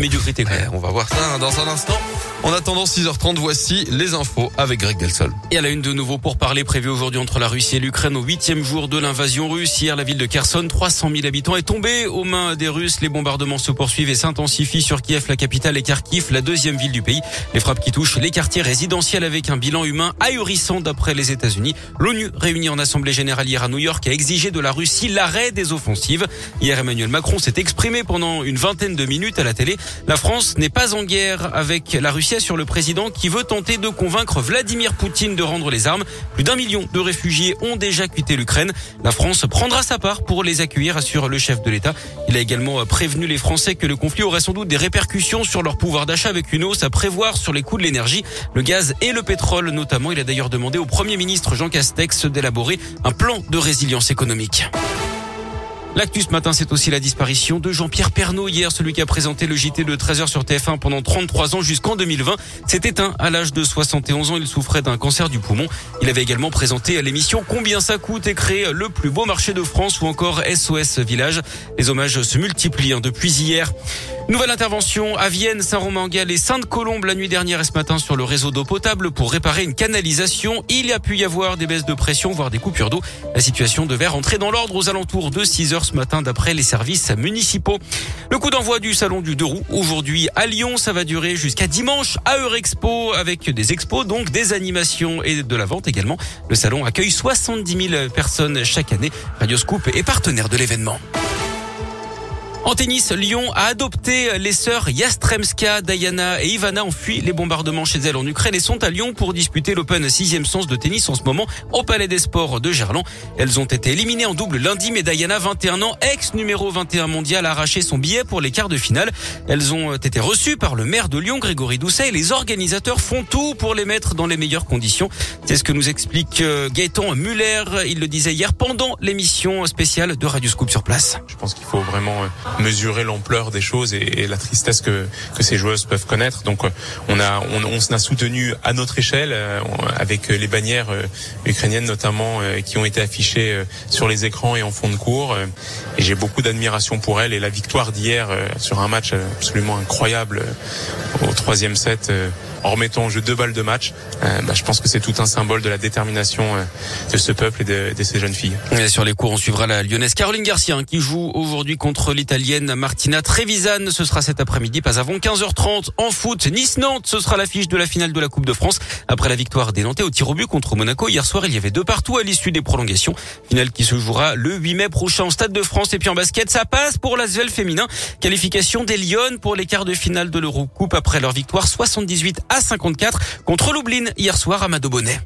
Médiocrité quoi. on va voir ça dans un instant. En attendant 6h30, voici les infos avec Greg Delsol. Et à la une de nouveau pour parler prévu aujourd'hui entre la Russie et l'Ukraine au huitième jour de l'invasion russe. Hier, la ville de Kherson, 300 000 habitants est tombée aux mains des Russes. Les bombardements se poursuivent et s'intensifient sur Kiev, la capitale, et Kharkiv, la deuxième ville du pays. Les frappes qui touchent les quartiers résidentiels avec un bilan humain ahurissant d'après les États-Unis. L'ONU, réunie en assemblée générale hier à New York, a exigé de la Russie l'arrêt des offensives. Hier, Emmanuel Macron s'est exprimé pendant une vingtaine de minutes à la télé. La France n'est pas en guerre avec la Russie sur le président qui veut tenter de convaincre Vladimir Poutine de rendre les armes. Plus d'un million de réfugiés ont déjà quitté l'Ukraine. La France prendra sa part pour les accueillir, assure le chef de l'État. Il a également prévenu les Français que le conflit aurait sans doute des répercussions sur leur pouvoir d'achat avec une hausse à prévoir sur les coûts de l'énergie, le gaz et le pétrole notamment. Il a d'ailleurs demandé au Premier ministre Jean Castex d'élaborer un plan de résilience économique. L'actu ce matin, c'est aussi la disparition de Jean-Pierre Pernaud hier, celui qui a présenté le JT de 13h sur TF1 pendant 33 ans jusqu'en 2020. S'est éteint à l'âge de 71 ans. Il souffrait d'un cancer du poumon. Il avait également présenté l'émission Combien ça coûte et créé le plus beau marché de France ou encore SOS Village. Les hommages se multiplient hein, depuis hier. Nouvelle intervention à Vienne, Saint-Romain-Galles et Sainte-Colombe la nuit dernière et ce matin sur le réseau d'eau potable pour réparer une canalisation. Il y a pu y avoir des baisses de pression, voire des coupures d'eau. La situation devait rentrer dans l'ordre aux alentours de 6 ce matin d'après les services municipaux. Le coup d'envoi du salon du deux roues aujourd'hui à Lyon, ça va durer jusqu'à dimanche à Eurexpo avec des expos, donc des animations et de la vente également. Le salon accueille 70 000 personnes chaque année. Radioscoop est partenaire de l'événement. En tennis, Lyon a adopté les sœurs Yastremska, Diana et Ivana ont fui les bombardements chez elles en Ukraine et sont à Lyon pour disputer l'Open 6 sens de tennis en ce moment au Palais des Sports de Gerland. Elles ont été éliminées en double lundi, mais Diana, 21 ans, ex numéro 21 mondial, a arraché son billet pour les quarts de finale. Elles ont été reçues par le maire de Lyon, Grégory Doucet, et les organisateurs font tout pour les mettre dans les meilleures conditions. C'est ce que nous explique euh, Gaëtan Muller. Il le disait hier pendant l'émission spéciale de Radio Scoop sur place. Je pense qu'il faut vraiment euh, mesurer l'ampleur des choses et, la tristesse que, que ces joueuses peuvent connaître. Donc euh, on a on, on a soutenu à notre échelle euh, avec les bannières euh, ukrainiennes notamment qui ont été affichées sur les écrans et en fond de cours. Et j'ai beaucoup d'admiration pour elles et la victoire d'hier sur un match absolument incroyable au troisième set en remettant en jeu deux balles de match, euh, bah, je pense que c'est tout un symbole de la détermination euh, de ce peuple et de, de ces jeunes filles. Et sur les cours, on suivra la lyonnaise Caroline Garcia hein, qui joue aujourd'hui contre l'italienne Martina Trevisan. Ce sera cet après-midi, pas avant 15h30 en foot. Nice-Nantes, ce sera l'affiche de la finale de la Coupe de France. Après la victoire des Nantais au tir au but contre Monaco, hier soir, il y avait deux partout à l'issue des prolongations. Finale qui se jouera le 8 mai prochain au Stade de France. Et puis en basket, ça passe pour l'Asvel féminin. Qualification des Lyon pour les quarts de finale de l'Eurocoupe après leur victoire 78 à 54 contre Lublin hier soir à Bonnet.